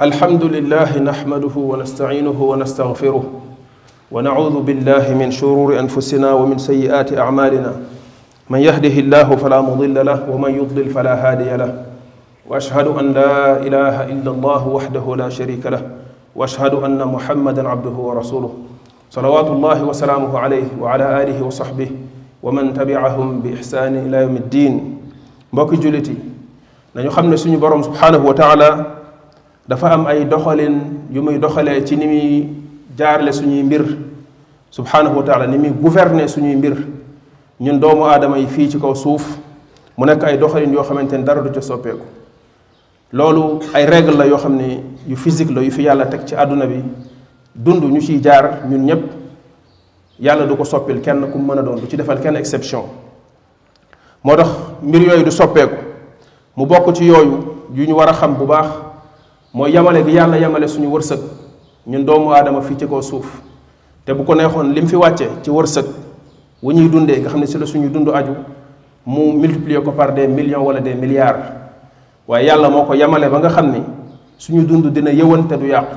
الحمد لله نحمده ونستعينه ونستغفره ونعوذ بالله من شرور أنفسنا ومن سيئات أعمالنا من يهده الله فلا مضل له ومن يضلل فلا هادي له وأشهد أن لا إله إلا الله وحده لا شريك له وأشهد أن محمدا عبده ورسوله صلوات الله وسلامه عليه وعلى آله وصحبه ومن تبعهم بإحسان إلى يوم الدين mbokki jullit yi dañu xam ne suñu borom subhanahu wa taala dafa am ay doxalin yu muy doxalee ci ni muy jaarale suñuy mbir subhanahu wa taala ni muy gouverner suñuy mbir ñun doomu aadama yi fii ci kaw suuf mu nekk ay doxalin yoo xamante ne dara du ca soppeeku loolu ay règle la yoo xam ne yu physique la yu fi yàlla teg ci àdduna bi dund ñu ciy jaar ñun ñépp yàlla du ko soppil kenn ku mën a doon du ci defal kenn exception moo tax mbir yooyu du soppeeku mu bokk ci yooyu yu ñu war a xam bu baax mooy yamale gi yàlla yamale suñu wërsëg ñun doomu aadama fii ci kaw suuf te bu ko neexoon li mu fi wàcce ci wërsëg wu ñuy dundee nga xam ne si la suñu dund aju mu multiplier ko par des millions wala des milliards waaye yàlla moo ko yamale ba nga xam ni suñu dund dina yëwante du yàqu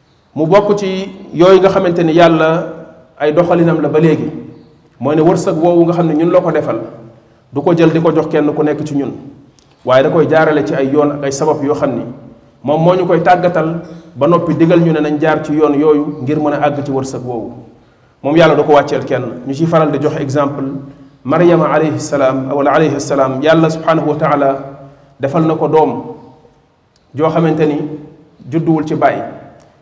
mu bokk ci yooyu nga xamante ni yàlla ay doxalinam la ba léegi mooy ne wërsëg woowu nga xam ne ñun la ko defal du ko jël di ko jox kenn ku nekk ci ñun waaye da koy jaarale ci ay yoon ak ay sabab yoo xam ni moom moo ñu koy tàggatal ba noppi digal ñu ne nañ jaar ci yoon yooyu ngir mën a àgg ci wërsëg woowu moom yàlla du ko wàcceel kenn ñu ciy faral di jox exemple maryama alayhi salaam wala alayhi salaam yàlla subhanahu wa taala defal na ko doom joo xamante ni judduwul ci bàyyi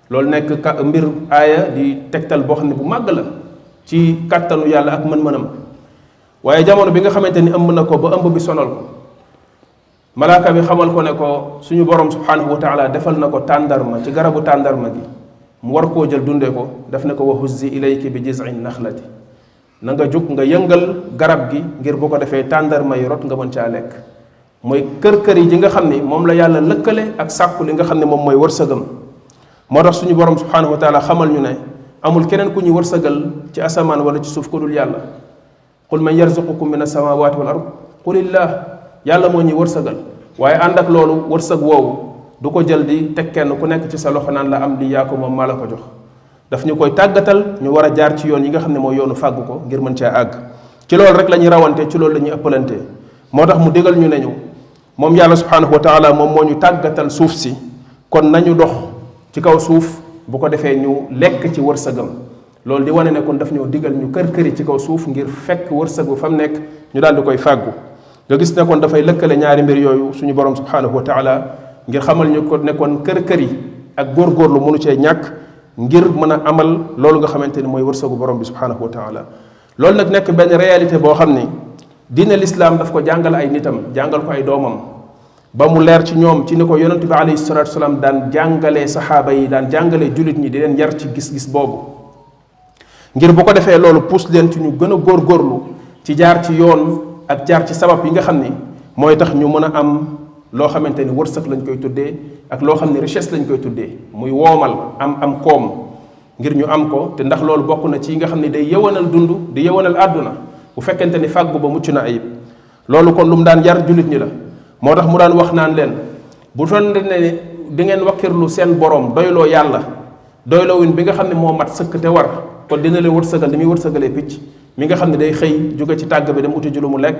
loolu nekk ka mbir aaya di tegtal boo xam ne bu màgg la ci kàttanu yàlla ak mën-mënam waaye jamono bi nga xamante ni ëmb na ko ba ëmb bi sonal ko malaaka bi xamal ko ne ko suñu borom subhanahu wa taala defal na ko tàndarma ci garabu tàndarma gi mu war koo jël dundee ko daf ne ko wa huzzi ilayki bi jiz'i naxlati na nga jóg nga yëngal garab gi ngir bu ko defee tàndarma yi rot nga mën caa lekk mooy kër kër yi ji nga xam ni moom la yàlla lëkkale ak sàkku li nga xam ne moom mooy wërsëgam moo tax suñu borom subhanahu wa taala xamal ñu ne amul keneen ku ñu wërsëgal ci asamaan wala ci suuf ku dul yàlla qul man yarzuqukum min as-samawati wal ard qulillah yàlla moo ñuy wërsëgal waaye ànd ak loolu wërsëg woowu du ko jël di teg kenn ku nekk ci sa loxo naan la am li yaa ko moom maa la ko jox daf ñu koy tàggatal ñu war a jaar ci yoon yi nga xam ne mooy yoonu fàggu ko ngir mën cee àgg ci loolu rek la ñuy rawante ci loolu la ñuy ëppalante moo tax mu digal ñu ne ñu moom yàlla subhanahu wa taala moom moo ñu tàggatal suuf si kon nañu dox ci kaw suuf bu ko defee ñu lekk ci wërsëgam loolu di wane ne kon daf ñoo digal ñu kër këri ci kaw suuf ngir fekk wërsëgu fa mu nekk ñu daal di koy fàggu nga gis ne kon dafay lëkkale ñaari mbir yooyu suñu borom subhanahu wa taala ngir xamal ñu ko ne kon kër kër yi ak góorgóorlu mënu cee ñàkk ngir mën a amal loolu nga xamante ni mooy wërsëgu borom bi subhanahu wa taala loolu nag nekk benn réalité boo xam ni diine lislaam daf ko jàngal ay nitam jàngal ko ay doomam ba mu leer ci ñoom ci ni ko yonent bi alayhi salatu wasalaam daan jàngalee saxaaba yi daan jàngalee julit ñi di leen yar ci gis-gis boobu ngir bu ko defee loolu puus leen ci ñu gën a góorgóorlu ci jaar ci yoon ak jaar ci sabab yi nga xam ni mooy tax ñu mën a am loo xamante ni wërsëg lañ koy tuddee ak loo xam ne richesse lañ koy tuddee muy woomal am am koom ngir ñu am ko te ndax loolu bokk na ci yi nga xam ne day yewanal dund di yewanal àdduna bu fekkente ni fàggu ba mucc na ayib loolu kon lu mu daan yar jullit ñi la moo tax mu daan wax naan leen bu doon ne di ngeen wakkirlu seen borom doyloo yàlla doyloowin bi nga xam ne moo mat sëkk te war kon dina leen wërsëgal li muy wërsëgalee picc mi nga xam ne day xëy jóge ci tàgg bi dem uti ji lu mu lekk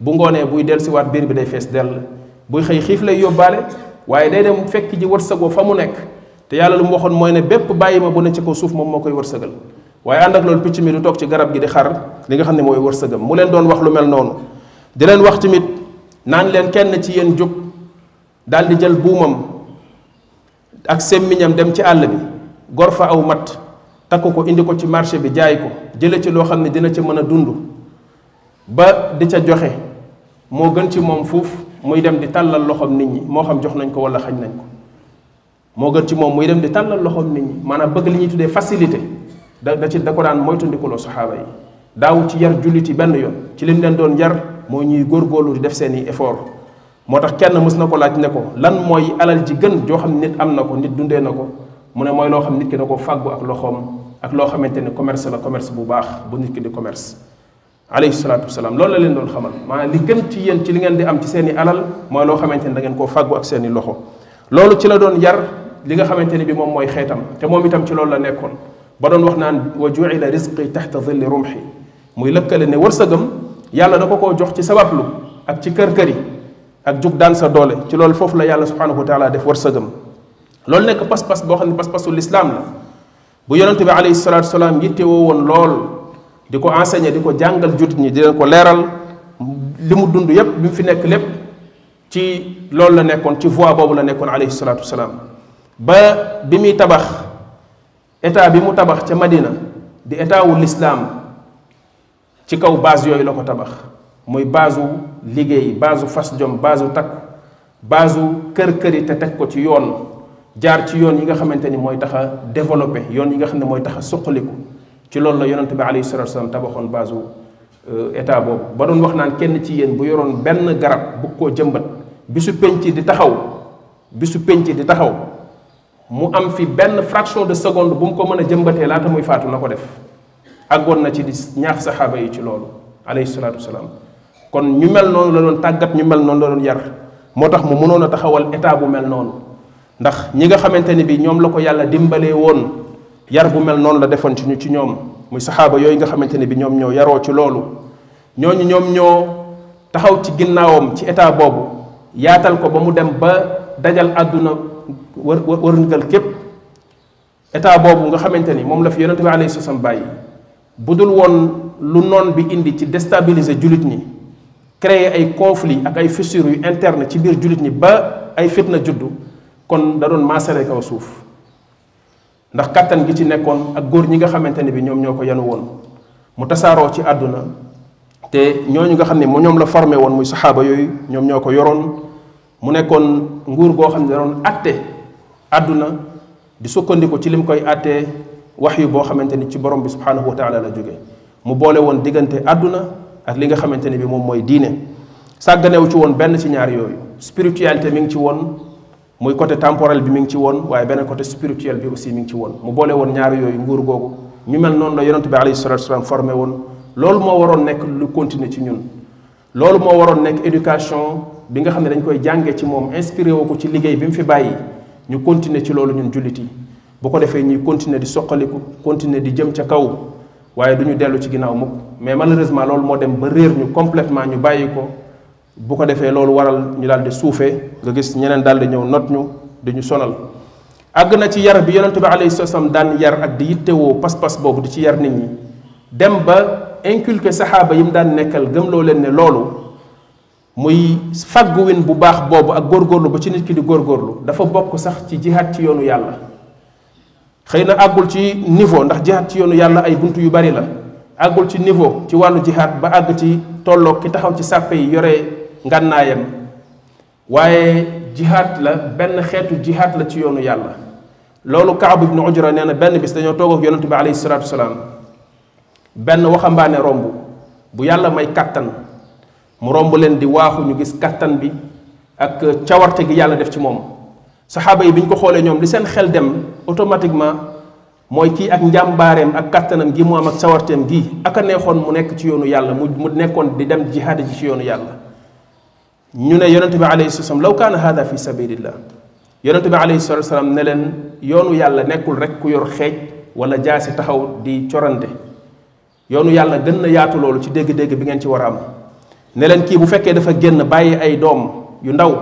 bu ngoonee buy dellusiwaat biir bi day fees dell buy xëy xiif lay yóbbaale waaye day dem fekk ji wërsëgoo fa mu nekk te yàlla lu mu waxoon mooy ne bépp bàyyi ma bu ne ci ko suuf moom moo koy wërsëgal waaye ànd ak loolu picc mi du toog ci garab gi di xar li nga xam ne mooy wërsëgam mu leen doon wax lu mel noonu di leen wax tamit naan leen kenn ci yéen jóg daal di jël buumam ak semmiñam dem ci àll bi gor fa aw mat takk ko indi ko ci marché bi jaay ko jële ci loo xam ne dina ci mën a dund ba di ca joxe moo gën ci moom fuuf muy dem di tàllal loxoom nit ñi moo xam jox nañ ko wala xañ nañ ko moo gën ci moom muy dem di tàllal loxoom nit ñi maanaam bëgg li ñuy tuddee facilité da da ci da ko daan moytandikuloo saxaaba yi daawu ci yar julliti benn yoon ci lim leen doon yar moo ñuy góorgóorlu di def seeni effort moo tax kenn mës na ko laaj ne ko lan mooy alal ji gën joo xam ne nit am na ko nit dundee na ko mu ne mooy loo xam nit ki da ko fàggu ak loxoom ak loo xamante ne commerce la commerce bu baax bu nit ki di commerce alayhi salaatu wasalaam loolu la leen doon xamal maanaam li gën ci yéen ci li ngeen di am ci seen i alal mooy loo xamante ne da ngeen koo fàggu ak seen i loxo loolu ci la doon yar li nga xamante ne bi moom mooy xeetam te moom itam ci loolu la nekkoon ba doon wax naan wa juila risqi taxta zilli rumxi muy lëkkale ne wërsëgam yàlla da ko koo jox ci sabablu ak ci kër-këri ak jug daan sa doole ci loolu foofu la yàlla subhanahu wa taala def wërsëgam loolu nekk pas-pas boo xam ne pas-pasu lislaam la bu yonente bi alayhi salatu wasalaam yittewoo woon lool di ko enseigner di ko jàngal jullit ñi di leen ko leeral li mu dund yépp bi mu fi nekk lépp ci loolu la nekkoon ci voie boobu la nekkoon alayhi salatu wasalaam ba bi muy tabax état bi mu tabax ca Madina di état wu lislaam ci kaw base yooyu la ko tabax muy base wu liggéey base wu fas jom base wu takku base wu kër këri te teg ko ci yoon jaar ci yoon yi nga xamante ni mooy tax a développé yoon yi nga xam ne mooy tax a suqaliku ci loolu la yonent bi alayhi salatu wasalam tabaxoon base wu état boobu ba doon wax naan kenn ci yéen bu yoroon benn garab bu koo jëmbat bisu penc di taxaw bisu penc di taxaw mu am fi benn fraction de seconde bu mu ko mën a jëmbatee laata muy faatu na ko def àggoon na ci di ñaax saxaaba yi ci loolu alayhi salaatu wasalaam kon ñu mel noonu la doon tàggat ñu mel noonu la doon yar moo tax mu mënoon a taxawal état bu mel noonu ndax ñi nga xamante ni bi ñoom la ko yàlla dimbalee woon yar bu mel noonu la defoon ci ñu ci ñoom muy saxaaba yooyu nga xamante ni bi ñoom ñoo yaroo ci loolu ñooñu ñoom ñoo taxaw ci ginnaawam ci état boobu yaatal ko ba mu dem ba dajal àdduna wër wërngal képp état boobu nga xamante ni moom la fi yonente bi alayhi salaam bàyyi bu dul woon lu noon bi indi ci déstabiliser jullit ñi créer ay conflit ak ay fissures yu interne ci biir jullit ñi ba ay fitna juddu kon da doon maasale kaw suuf ndax kàttan gi ci nekkoon ak góor ñi nga xamante ne bi ñoom ñoo ko yanu woon mu tasaaroo ci àdduna te ñooñu nga xam ne mu ñoom la formé woon muy saxaaba yooyu ñoom ñoo ko yoroon mu nekkoon nguur goo xam ne doon atte àdduna di sukkandiku ci lim koy attee wax yu boo xamante ni ci borom bi subhanahu wa taala la jóge mu boole woon diggante àdduna ak li nga xamante ne bi moom mooy diine sàgganewu ci woon benn ci ñaar yooyu spiritualité mi ngi ci woon muy côté temporel bi mi ngi ci woon waaye beneen côté spirituel bi aussi mi ngi ci woon mu boole woon ñaari yooyu nguur googu ñu mel noonu la yonent bi alayhi salatu wasalaam formé woon loolu moo waroon nekk lu continuer ci ñun loolu moo waroon nekk éducation bi nga xam ne dañ koy jàngee ci moom inspiré woo ko ci liggéey bi mu fi bàyyi ñu continuer ci loolu ñun jullit yi bu ko defee ñuy continuer di soqaliku continuer di jëm ca kaw waaye du ñu dellu ci ginnaaw mukk mais malheureusement loolu moo dem ba réer ñu complètement ñu bàyyi ko bu ko defee loolu waral ñu daal di suufee nga gis ñeneen daal di ñëw not ñu di ñu sonal àgg na ci yar bi yonent bi alayhi salaam daan yar ak di yittewoo pas-pas boobu di ci yar nit ñi dem ba inculquer saxaaba yi mu daan nekkal gëmloo leen ne loolu muy fagguwin bu baax boobu ak góorgóorlu ba ci nit ki di góorgóorlu dafa bokk sax ci jihaat ci yoonu yàlla xëy na àggul ci niveau ndax jihaad ci yoonu yàlla ay bunt yu bari la àggul ci niveau ci wàllu jihaad ba àgg ci tolloog ki taxaw ci sàppe yi yore ngànnaayam waaye jihaad la benn xeetu jihaad la ci yoonu yàlla loolu Kaab ibnu Ujra nee na benn bis dañoo toog ak yonent bi alayhi salaatu wasalaam benn waxambaane romb bu yàlla may kàttan mu romb leen di waaxu ñu gis kàttan bi ak cawarte gi yàlla def ci moom saxaaba yi bi ñu ko xoolee ñoom li seen xel dem automatiquement mooy kii ak njàmbaareem ak kàttanam gi mu am ak cawarteem gi ak a neexoon mu nekk ci yoonu yàlla mu mu nekkoon di dem jihaad ji ci yoonu yàlla ñu ne yonente bi alayhi salatu wasalam law kaana hada fi sabilillah yonente bi alayhi salatu wasalam ne leen yoonu yàlla nekkul rek ku yor xeej wala jaasi taxaw di corante yoonu yàlla gën na yaatu loolu ci dégg-dégg bi ngeen ci war a am ne leen kii bu fekkee dafa génn bàyyi ay doom yu ndaw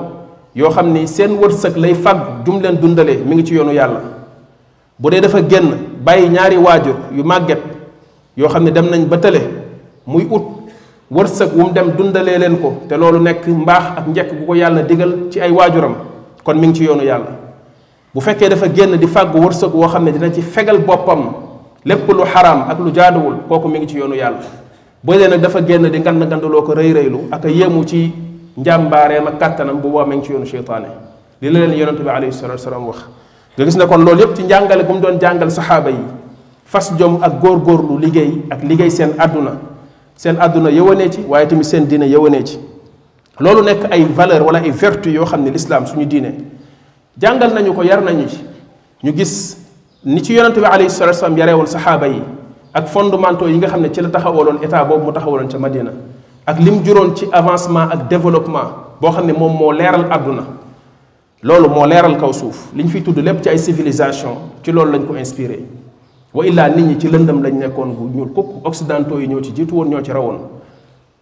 yoo xam ni seen wërsëg lay fàgg jum leen dundale mi ngi ci yoonu yàlla bu dee dafa génn bàyyi ñaari waajur yu màgget yoo xam ne dem nañ ba tële muy ut wërsëg wu mu dem dundalee leen ko te loolu nekk mbaax ak njekk bu ko yàlla digal ci ay waajuram kon mi ngi ci yoonu yàlla bu fekkee dafa génn di fàggu wërsëg woo xam ne dina ci fegal boppam lépp lu xaraam ak lu jaaduwul kooku mi ngi ci yoonu yàlla bu dee nag dafa génn di ngand nganduloo ko rëy rëylu ak a yéemu ci njàmbaareem ak kàttanam bu boobaa mi ngi ci yoonu seytaane li la leen yonente bi alayhi salatu wasalaam wax nga gis ne kon loolu yépp ci njàngale bu mu doon jàngal saxaaba yi fas jom ak góorgóorlu liggéey ak liggéey seen àdduna seen àdduna yëwanee ci waaye tamit seen diine yëwanee ci loolu nekk ay valeur wala ay vertu yoo xam ne l'islam suñu diine jàngal nañu ko yar nañu ci ñu gis ni ci yonente bi alayhi salatu wasalam yaree woon saxaaba yi ak fondamentaux yi nga xam ne ci la taxawaloon état boobu mu taxawaloon ca Madina ak lim juróon ci avancement ak développement boo xam ne moom moo leeral àdduna loolu moo leeral kaw suuf li ñu fiy tudd lépp ci ay civilisation ci loolu lañ ko inspiré wa illaa nit ñi ci lëndëm lañ nekkoon bu ñuul kukk occidentaux yi ñoo ci jiitu woon ñoo ci rawoon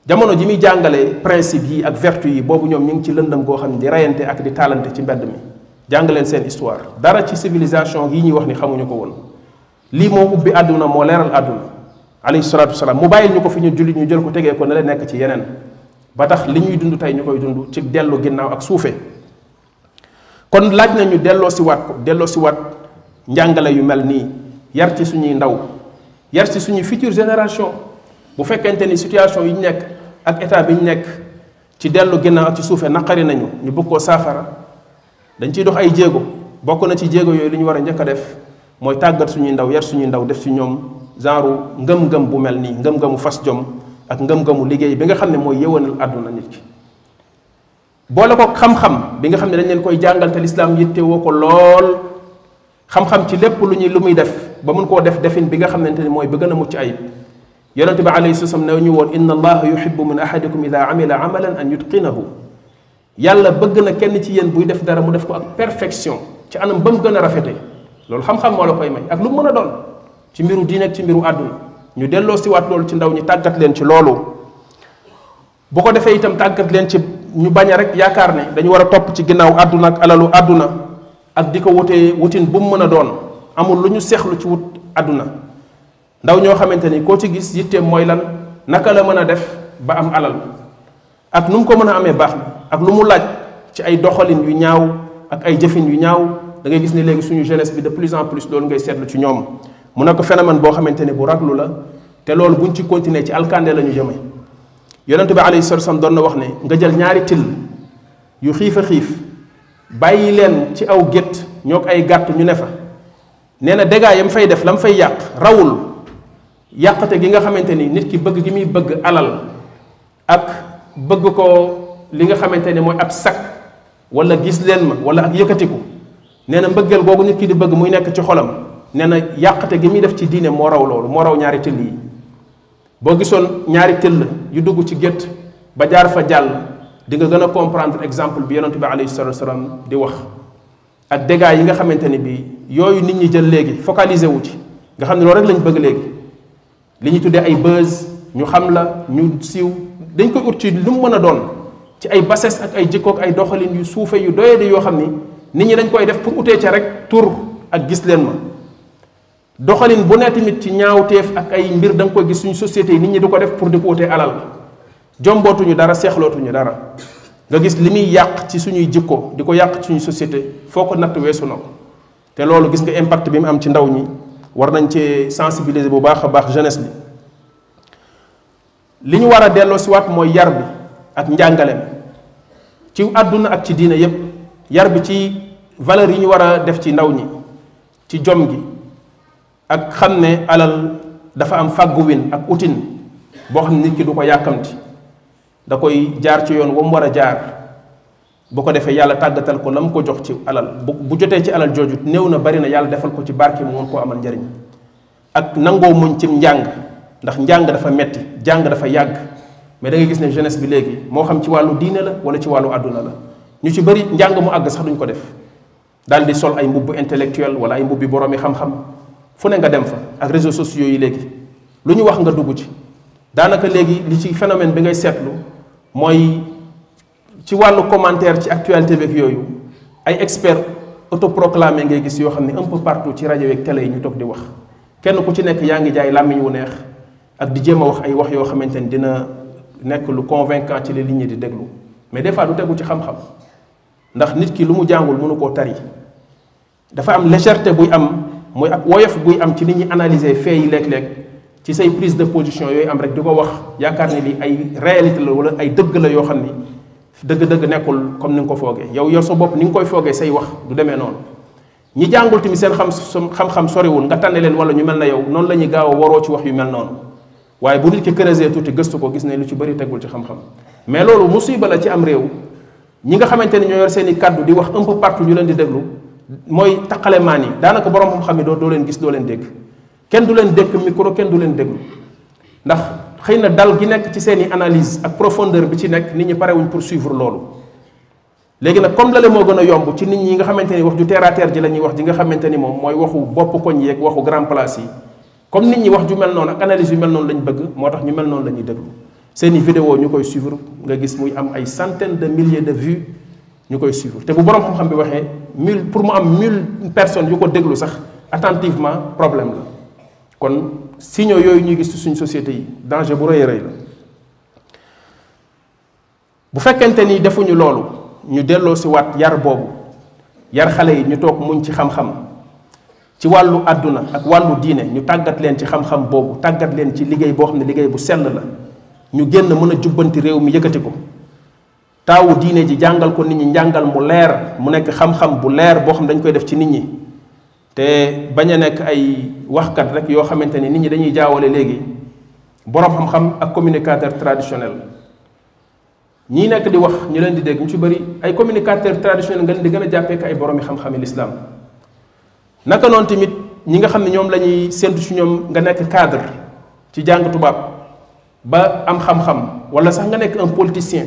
jamono ji muy jàngale principe yi ak vertu yi boobu ñoom ñu ngi ci lëndëm goo xam ne di reyante ak di taalante ci mbedd mi jàngaleen seen histoire dara ci civilisation yi ñuy wax ni xamuñu ko woon lii moo ubbi àdduna moo leeral àdduna alayhi salaatu wasalaam mu bàyyil ñu ko fi ñu jullit ñu jël ko tegee ko ne la nekk ci yeneen ba tax li ñuy dund tey ñu koy dund ci dellu ginnaaw ak suufe kon laaj nañu delloo si waat ko delloo si waat njàngale yu mel nii yar ci suñuy ndaw yar ci suñuy future génération bu fekkente ni situation yi ñu nekk ak état bi ñu nekk ci dellu ginnaaw ak ci suufee naqari nañu ñu bëgg koo saafara dañ ciy dox ay jéego bokk na ci jéego yooyu li ñu war a njëkk a def mooy tàggat suñuy ndaw yar suñuy ndaw def ci ñoom genre ngëm-ngëm bu mel nii ngëm-ngëmu fas jom ak ngëm-ngëmu liggéey bi nga xam ne mooy yëwanal àdduna nit ki boole ko xam-xam bi nga xam ne dañ leen koy jàngal te lislaam yitte woo ko lool xam-xam ci lépp lu ñuy lu muy def ba mun koo def defin bi nga xamante ni mooy ba gën a mucc ayib yonente bi alayhi salaam ne ñu woon inna allaha yuhibbu min ahadikum ida amila amalan an yutqinahu yàlla bëgg na kenn ci yéen buy def dara mu def ko ak perfection ci anam ba mu gën a rafete loolu xam-xam moo la koy may ak lu mu mën a doon ci mbiru diine ak ci mbiru àdduna ñu delloo siwaat loolu ci ndaw ñi tàggat leen ci loolu bu ko defee itam tàggat leen ci ñu bañ a rek yaakaar ne dañu war a topp ci ginnaaw àdduna ak alalu àdduna ak di ko wutee wutin bu mu mën a doon amul lu ñu seexlu ci wut àdduna ndaw ñoo xamante ni koo ci gis yitteem mooy lan naka la mën a def ba am alal ak nu mu ko mën a amee baax na ak lu mu laaj ci ay doxalin yu ñaaw ak ay jëfin yu ñaaw da ngay gis ni léegi suñu jeunesse bi de plus en plus loolu ngay seetlu ci ñoom mu nekk phénomène boo xamante ni bu raglu la te loolu buñ ci continuer ci alkande la ñu jëmee yonente bi alayhi salatu wasallam doon na wax ne nga jël ñaari till yu xiif a xiif bàyyi leen ci aw gétt ñoo ay gàtt ñu ne fa nee na dégâts yam fay def lam fay yàq rawul yàqate gi nga xamante ni nit ki bëgg gi muy bëgg alal ak bëgg ko li nga xamante ne mooy ab sag wala gis leen ma wala ak yëkkatiku nee na mbëggeel googu nit ki di bëgg muy nekk ci xolam nee na yàqate gi muy def ci diine moo raw loolu moo raw ñaari till yi boo gisoon ñaari tëll yu dugg ci gétt ba jaar fa jàll di nga gën a comprendre exemple bi yonent bi alayhi salatu wasalaam di wax ak dégâts yi nga xamante ni bii yooyu nit ñi jël léegi focaliser wu ci nga xam ne loolu rek lañ bëgg léegi li ñu tuddee ay buzz ñu xam la ñu siiw dañ koy ut ci lu mu mën a doon ci ay bassesse ak ay jikkook ay doxalin yu suufe yu doyadi yoo xam ni nit ñi dañ koy def pour utee ca rek tur ak gis leen ma doxalin bu ne tamit ci ñaawteef ak ay mbir da nga koy gis suñu société yi nit ñi di ko def pour di ko wutee alal jombootuñu dara seexlootuñu dara nga gis li muy yàq ci suñuy jikko di ko yàq ci suñu société foo ko natt weesu na ko te loolu gis nga impact bi mu am ci ndaw ñi war nañ cee sensibiliser bu baax a baax jeunesse bi li ñu war a delloo si waat mooy yar bi ak njàngale bi ci àdduna ak ci diine yépp yar bi ci valeur yi ñu war a def ci ndaw ñi ci jom gi ak xam ne alal dafa am fàgguwin ak utin boo xam ne nit ki du ko yàkkamti da koy jaar ci yoon wa mu war a jaar bu ko defee yàlla tàggatal ko la mu ko jox ci alal bu bu jotee ci alal jooju néew na bari na yàlla defal ko ci barke mu mën koo amal njariñ ak nangoo muñ cim njàng ndax njàng dafa metti jàng dafa yàgg mais da ngay gis ne jeunesse bi léegi moo xam ci wàllu diine la wala ci wàllu àdduna la ñu ci bëri njàng mu àgg sax duñ ko def daal di sol ay mbubb intellectuel wala ay mbubbi boroomi xam-xam fu ne nga dem fa ak réseaux sociaux yi léegi lu ñu wax nga dugg ci daanaka léegi li ci phénomène bi ngay seetlu mooy ci wàllu commentaire ci actualité beeg yooyu ay experts autoproclamé ngay gis yoo xam ne un peu partout ci rajo yeeg télé yi ñu toog di wax kenn ku ci nekk yaa ngi jaay làmmiñ wu neex ak di jéem a wax ay wax yoo xamante ni dina nekk lu convaincant ci li nit ñi di déglu mais des fois du tegu ci xam-xam ndax nit ki lu mu jàngul mënu koo tari dafa am légèreté buy am mooy ak woyof buy am ci nit ñi analyser fait yi léeg-léeg ci say prise de position yooyu am rek di ko wax yaakaar ne li ay réalité la wala ay dëgg la yoo xam ni dëgg-dëgg nekkul comme ni nga ko foogee yow yow sa bopp ni nga koy foogee say wax du demee noonu ñi jàngul tamit seen xam xam-xam soriwul nga tànne leen wala ñu mel na yow noonu la ñuy gaaw a waroo ci wax yu mel noonu waaye bu nit ki creuser tuuti gëstu ko gis ne lu ci bëri tegul ci xam-xam mais loolu musiba la ci am réew ñi nga xamante ni ñoo yor seen i kàddu di wax un peu partout ñu leen di déglu mooy taqale maan yi daanaka borom xam-xam yi doo doo leen gis doo leen dégg kenn du leen dégg micro kenn du leen déglu ndax xëy na dal gi nekk ci seen i analyse ak profondeur bi ci nekk nit ñi parewuñ pour suivre loolu léegi nag comme lale moo gën a yomb ci nit ñi nga xamante ni wax ju terre à terre ji la ñuy wax ji nga xamante ni moom mooy waxu bopp koñ yeeg waxu grand place yi comme nit ñi wax ju mel noonu ak analyse yu mel noonu lañ bëgg moo tax ñu mel noonu la ñuy déglu seen i vidéo ñu koy suivre nga gis muy am ay centaines de milliers de vues ñu koy suivre te bu borom xam-xam bi waxee mille pour mu am mille personnes yu ko déglu sax attentivement problème la kon signaux yooyu ñuy gis ci suñ société yi danger bu rëy a rëy la bu fekkente ni defuñu loolu ñu delloo si waat yar boobu yar xale yi ñu toog muñ ci xam-xam ci wàllu àdduna ak wàllu diine ñu tàggat leen ci xam-xam boobu tàggat leen ci liggéey boo xam ne liggéey bu sell la ñu génn mën a jubbanti réew mi yëkkati ko taawu diine ji jàngal ko nit ñi njàngal mu leer mu nekk xam-xam bu leer boo xam dañ koy def ci nit ñi te bañ a nekk ay waxkat rek yoo xamante ni nit ñi dañuy jaawale léegi boroom xam-xam ak communicateur traditionnel ñii nekk di wax ñu leen di dégg ñu ci bëri ay communicateur traditionnel nga leen di gën a jàppee ay boroomi xam-xami lislaam naka noonu tamit ñi nga xam ne ñoom la ñuy séntu ci ñoom nga nekk cadre ci jàng tubaab ba am xam-xam wala sax nga nekk un politicien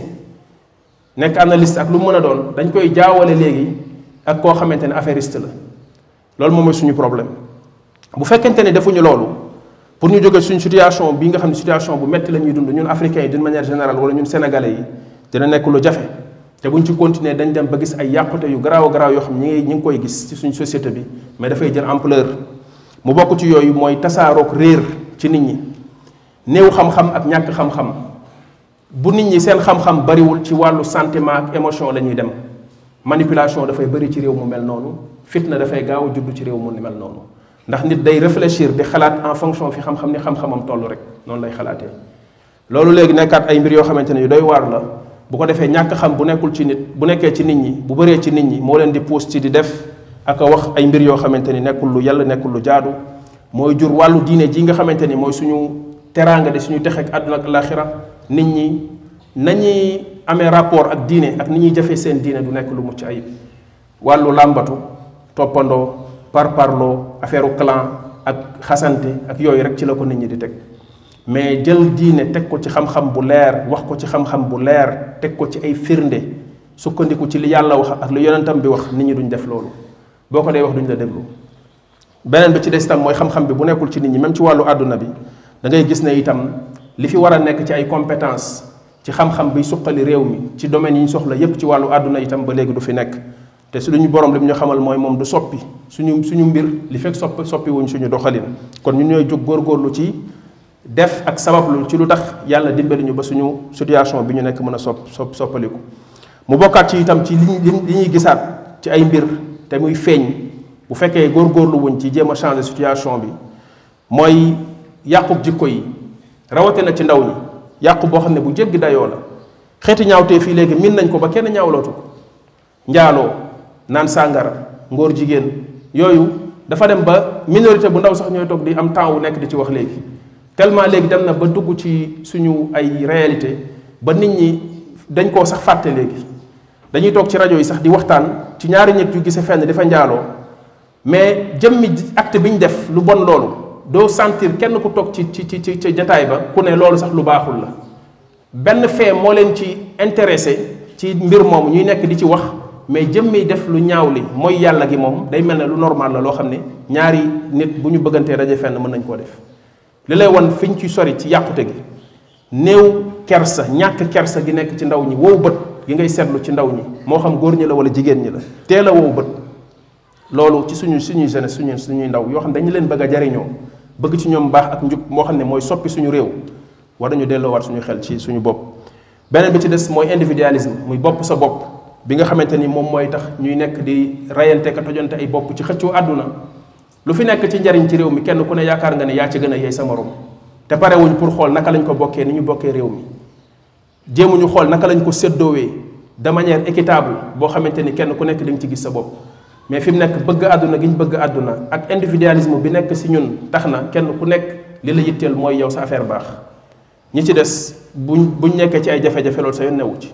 nekk analyste ak lu mën a doon dañ koy jaawale léegi ak koo xamante ne affairiste la loolu moom mooy suñu problème bu fekkente ne defuñu loolu pour ñu jóge suñu situation bi nga xam ne situation bu métti la ñuy dund ñun africains yi d'une manière générale wala ñun sénégalais yi dina nekk lu jafe te buñ ci continuer dañ dem ba gis ay yàqute yu garaaw garaaw yoo xam ñi ngi ñi ngi koy gis ci suñu société bi mais dafay jël ampleur mu bokk ci yooyu mooy tasaaroog réer ci nit ñi néew xam-xam ak ñàkk xam-xam bu nit ñi seen xam-xam bariwul ci wàllu sentiment ak émotion la ñuy dem manipulation dafay bari ci réew mu mel noonu fitna dafay gaaw a juddu ci réew mu mel noonu ndax nit day réfléchir di xalaat en fonction fi xam-xam ni xam-xamam toll rek noonu lay xalaatee loolu léegi nekkaat ay mbir yoo xamante ne yu doy waar la bu ko defee ñàkk xam bu nekkul ci nit bu nekkee ci nit ñi bu bëree ci nit ñi moo leen di pousse ci di def ak a wax ay mbir yoo xamante ni nekkul lu yàlla nekkul lu jaadu mooy jur wàllu diine ji nga xamante ni mooy suñu teraanga de suñu texe ak àdduna ak laaxira nit ñi nañuy amee rapport ak diine ak ni ñuy jafee seen diine du nekk lu mucc ayib wàllu làmbatu toppandoo par parloo affaire clan ak xasante ak yooyu rek ci la ko nit ñi di teg mais jël diine teg ko ci xam-xam bu leer wax ko ci xam-xam bu leer teg ko ci ay firnde sukkandiku ci li yàlla wax ak li yonentam bi wax nit ñi duñ def loolu boo ko dee wax duñ la déglu beneen bi ci des itam mooy xam-xam bi bu nekkul ci nit ñi même ci wàllu àdduna bi da ngay gis ne itam li fi war a nekk ci ay compétence ci xam-xam bi suqali réew mi ci domaine yi ñu soxla yépp ci wàllu àdduna itam ba léegi du fi nekk te su ñu borom li mu ñu xamal mooy moom du soppi suñu suñu mbir li fekk soppi soppi wuñ suñu doxalin kon ñu ñooy jóg góorgóorlu ci def ak sabablu ci lu tax yàlla dimbali ñu ba suñu situation bi ñu nekk mën a sopp sopp soppaliku mu bokkaat ci itam ci li li ñuy gisaat ci ay mbir te muy feeñ bu fekkee góorgóorlu wuñ ci jéem a changer situation bi mooy yàqub jikko yi rawate na ci ndaw ñi yàqu boo xam ne bu jéggi dayoo la xeeti ñaawtee fii léegi min nañ ko ba kenn ñaawlootu ko njaaloo naan sàngara ngóor jigéen yooyu dafa dem ba minorité bu ndaw sax ñooy toog di am temps wu nekk di ci wax léegi tellement léegi dem na ba dugg ci suñu ay réalité ba nit ñi dañ koo sax fàtte léegi dañuy toog ci rajo yi sax di waxtaan ci ñaari nit yu gise fenn dafa njaaloo mais jëmmi acte bi ñu def lu bon loolu doo sentir kenn ku toog ci ci ci ci jataay ba ku ne loolu sax lu baaxul la benn fee moo leen ci intéressé ci mbir moom ñuy nekk di ci wax mais jëmmi def lu ñaaw li mooy yàlla gi moom day mel ne lu normal la loo xam ne ñaari nit bu ñu bëggantee daje fenn mën nañ koo def li lay wan fi ñu ci sori ci yàqute gi néew kersa ñàkk kersa gi nekk ci ndaw ñi wow bët gi ngay seetlu ci ndaw ñi moo xam góor ñi la wala jigéen ñi la teel a wow bët loolu ci suñu suñuy jeunesse suñu suñuy ndaw yoo xam dañu leen bëgg a jariñoo bëgg ci ñoom baax ak njub moo xam ne mooy soppi suñu réew war nañu delloowaat suñu xel ci suñu bopp beneen bi ci des mooy individualisme muy bopp sa bopp bi nga xamante ni moom mooy tax ñuy nekk di rayante ka tojante ay bopp ci xëccoo àdduna lu fi nekk ci njariñ ci réew mi kenn ku ne yaakaar nga ne yaa ci gën a yey sa morom te parewuñ pour xool naka lañ ko bokkee ni ñu bokkee réew mi jéemuñu xool naka lañ ko séddoowee de manière équitable boo xamante ni kenn ku nekk di nga ci gis sa bopp mais fi mu nekk bëgg àdduna gi ñu bëgg àdduna ak individualisme bi nekk si ñun tax na kenn ku nekk li la yitteel mooy yow sa affaire baax ñi ci des buñ buñ nekkee ci ay jafe-jafe loolu sa yoon newu ci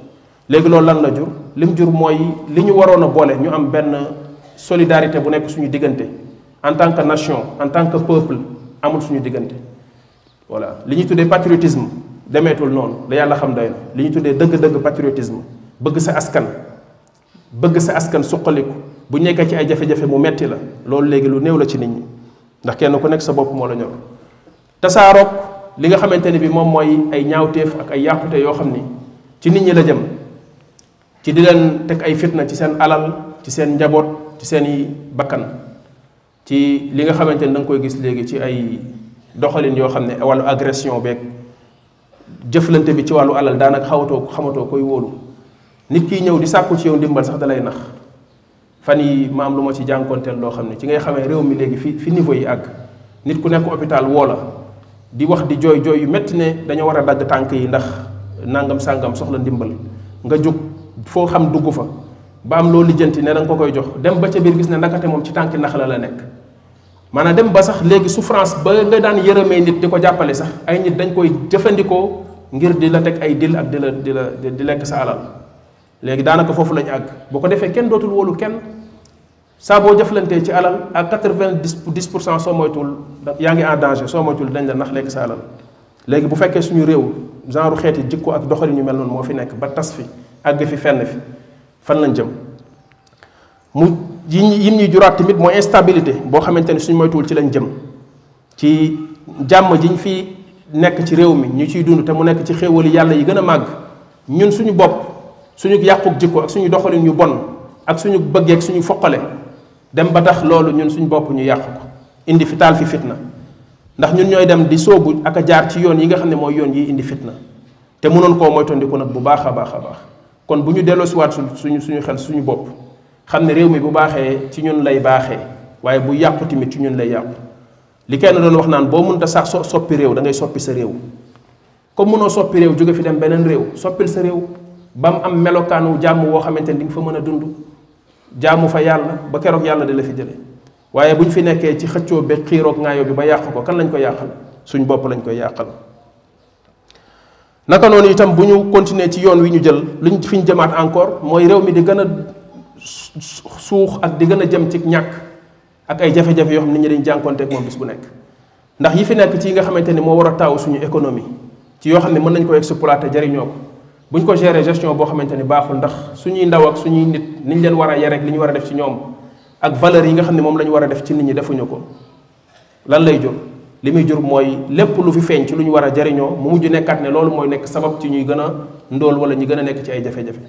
léegi loolu lan la jur lim jur mooy li ñu waroon a boole ñu am benn solidarité bu nekk suñu diggante en tant que nation en tant que peuple amul suñu diggante voilà li ñu tuddee patriotisme demeetul noonu la yàlla xam doy na li ñu tuddee dëgg-dëgg patriotisme bëgg sa askan bëgg sa askan suqaliku bu nekkee ci ay jafe-jafe mu metti la loolu léegi lu néew la ci nit ñi ndax kenn ku nekk sa bopp moo la ñor tasaaroog li nga xamante ne bi moom mooy ay ñaawteef ak ay yàqute yoo xam ni ci nit ñi la jëm ci di leen teg ay fitna ci seen alal ci seen njaboot ci seen i bakkan ci li nga xamante ni da koy gis léegi ci ay doxalin yoo xam ne wàllu agression beeg jëflante bi ci wàllu alal daanaka xawatoo xamatoo koy wóolu nit kiy ñëw di sàkku ci yow ndimbal sax dalay nax fan yi ma am lu ma ci jànkoonteel loo xam ne ci ngay xamee réew mi léegi fi fi niveau yi àgg nit ku nekk hôpital woo la di wax di jooy jooy yu métti ne dañoo war a dagg tànk yi ndax nangam sàngam soxla ndimbal nga jóg foo xam dugg fa ba am loo lijjanti ne danga ko koy jox dem ba ca biir gis ne ndakate moom ci tànki nax la la nekk maanaam dem ba sax léegi souffrance ba nga daan yërëmee nit di ko jàppale sax ay nit dañ koy jëfandikoo ngir di la teg ay dil ak di la di la di lekk sa alal léegi daanaka foofu lañu àgg boo ko defee kenn dootul wóolu kenn saa boo jëflantee ci alal ak quatre-vingt-dix pour cent soo moytuwul yaa ngi en danger soo moytuwul dañ la nax lekk sa alal léegi bu fekkee suñu réew genre xeeti jikko ak doxalin ñu mel noonu moo fi nekk ba tas fi àgg fi fenn fi fan lañ jëm mu yi yim ñuy juraat tamit mooy instabilité boo xamante ni suñu moytuwul ci lañ jëm ci jàmm jiñ fi nekk ci réew mi ñu ciy dund te mu nekk ci xéewali yàlla yi gën a màgg ñun suñu bopp suñu yàquk jikko ak suñu doxalin yu bon ak suñu bëggee ak suñu foqale dem ba tax loolu ñun suñu bopp ñu yàq ko indi fi taal fi fitna ndax ñun ñooy dem di sóobu ak a jaar ci yoon yi nga xam ne mooy yoon yi indi fitna te mënoon koo moytandiku nag bu baax a baax a baax kon bu ñu delloosiwaat suñu suñu xel suñu bopp xam ne réew mi bu baaxee ci ñun lay baaxee waaye bu yàqu tamit ci ñun lay yàqu li kenn doon wax naan boo mënta sax so soppi réew da ngay soppi sa réew comme mënoo soppi réew jóge fi dem beneen réew soppil sa réew ba mu am melokaanu jàmm woo xamante ni di nga fa mën a dund jaamu fa yàlla ba keroog yàlla di la fi jële waaye bu ñu fi nekkee ci xëccoo be xiiroog ngaayo bi ba yàq ko kan lañ ko yàqal suñ bopp lañ koy yàqal naka noonu itam bu ñu continuer ci yoon wi ñu jël lu ñu fi ñu jëmaat encore mooy réew mi di gën a suux ak di gën a jëm ci ñàkk ak ay jafe-jafe yoo xam ne nit ñi dañ jànkonteeg moom bis bu nekk ndax yi fi nekk ci yi nga xamante ni moo war a taaw suñu économie ci yoo xam ne mën nañ ko exploiter jariñoo ko bu ñu ko gérer gestion boo xamante ni baaxul ndax suñuy ndaw ak suñuy nit niñ leen war a yare ak li ñu war a def ci ñoom ak valeur yi nga xam ne moom la ñu war a def ci nit ñi defuñu ko lan lay jur li muy jur mooy lépp lu fi feeñ ci lu ñu war a jariñoo mu mujj nekkaat ne loolu mooy nekk sabab ci ñuy gën a ndóol wala ñu gën a nekk ci ay jafe-jafe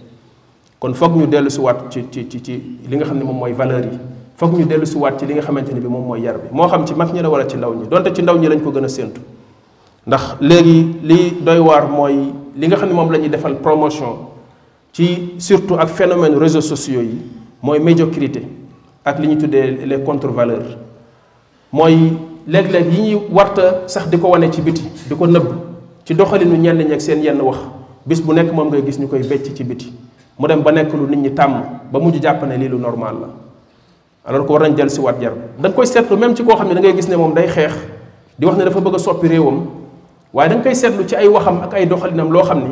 kon foog ñu dellu si waat ci ci ci ci li nga xam ne moom mooy valeur yi foog ñu dellu si waat ci li nga xamante ne bi moom mooy yar bi moo xam ci mag ñi la wala ci ndaw ñi donte ci ndaw ñi lañ ko gën a séentu ndax léegi li doy waar mooy li nga xam ne moom la ñuy defal promotion ci surtout ak phénomène réseaux sociaux yi mooy médiocrité ak li ñu tuddee les contre-valeurs mooy léeg-léeg yi ñuy warta sax di ko wane ci biti di ko nëbb ci doxalinu ñenn ñi ak seen yenn wax bis bu nekk moom ngay gis ñu koy becc ci biti mu dem ba nekk lu nit ñi tàmm ba mujj jàpp ne lii lu normal la alors que war nañ jël si waat yar da nga koy seetlu même ci koo xam ne da ngay gis ne moom day xeex di wax ne dafa bëgg a soppi réewam waaye da nga koy seetlu ci ay waxam ak ay doxalinam loo xam ni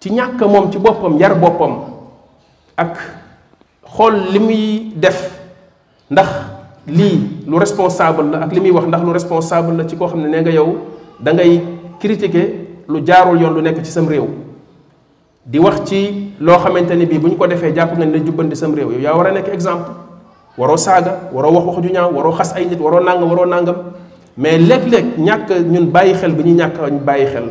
ci ñàkk moom ci boppam yar boppam ak xool li muy def ndax lii lu responsable la ak li muy wax ndax lu responsable la ci koo xam ne nee nga yow da ngay critiquer lu jaarul yoon lu nekk ci sam réew di wax ci loo xamante ni bii bu ñu ko defee jàpp nga ne jubbanti sam réew yow yaa war a nekk exemple waroo saaga waroo wax wax ju ñaaw waroo xas ay nit waroo nàngam waroo nàngam mais léeg-léeg ñàkk ñun bàyyi xel bi ñu ñàkk ñu bàyyi xel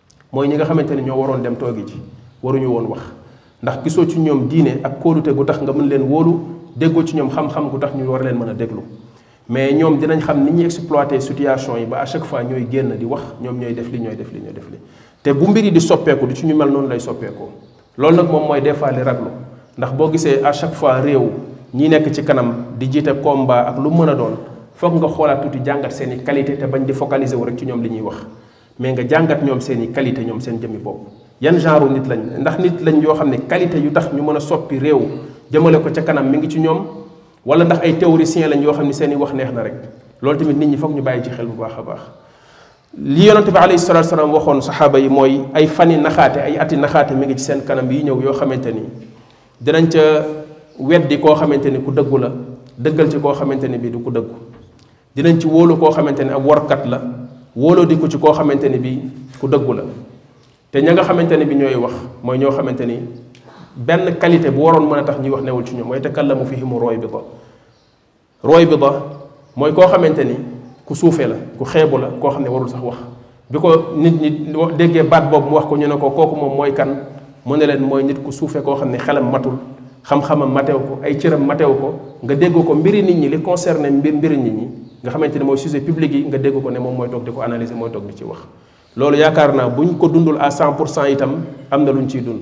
mooy ñi nga xamante ne ñoo waroon dem toogi ji waruñu woon wax ndax gisoo ci ñoom diine ak kóolute gu tax nga mën leen wóolu déggoo ci ñoom xam-xam gu tax ñu war leen mën a déglu mais ñoom dinañ xam ni ñuy exploité situation yi ba à chaque fois ñooy génn di wax ñoom ñooy def li ñooy def li ñooy def li te bu mbir yi di soppeeku di ci ñu mel noonu lay soppeekoo loolu nag moom mooy des fois li raglu ndax boo gisee à chaque fois réew ñi nekk ci kanam di jiite combat ak lu mën a doon foog nga xoolaat tuuti jàngat seen i qualité te bañ di focaliser wu rek ci ñoom li ñuy wax mais nga jàngat ñoom seen i qualité ñoom seen jëmmi bopp yan genre nit lañ ndax nit lañ yoo xam ne qualité yu tax ñu mën a soppi réew jëmale ko ca kanam mi ngi ci ñoom wala ndax ay théoriciens lañ yoo xam ne seen i wax neex na rek loolu tamit nit ñi foog ñu bàyyi ci xel bu baax a baax li yonent bi alayhi salatu salaam waxoon saxaaba yi mooy ay fani naxaate ay ati naxaate mi ngi ci seen kanam yi ñëw yoo xamante ni dinañ ca weddi koo xamante ni ku dëggu la dëggal ci koo xamante ni bii du ku dëggu dinañ ci wóolu koo xamante ne ab warkat la wóoloo di ko ci koo xamante ne bi ku dëggu la te ña nga xamante ne bi ñooy wax mooy ñoo xamante ni benn qualité bu waroon mën a tax ñuy wax newul ci ñoom mooy te kallamu fi himu rooy bi ba rooy bi ba mooy koo xamante ni ku suufee la ku xeebu la koo xam ne warul sax wax bi ko nit ñi déggee baat boobu mu wax ko ñu ne ko kooku moom mooy kan mu ne leen mooy nit ku suufee koo xam ne xelam matul xam-xamam matew ko ay cëram matew ko nga dégg ko mbiri nit ñi li concerné mbir mbiri nit ñi nga xamante ne mooy sujet public yi nga dégg ko ne moom mooy toog di ko analyser mooy toog di ci wax loolu yaakaar naa buñ ko dundul à 100 pour cent itam am na luñ ciy dund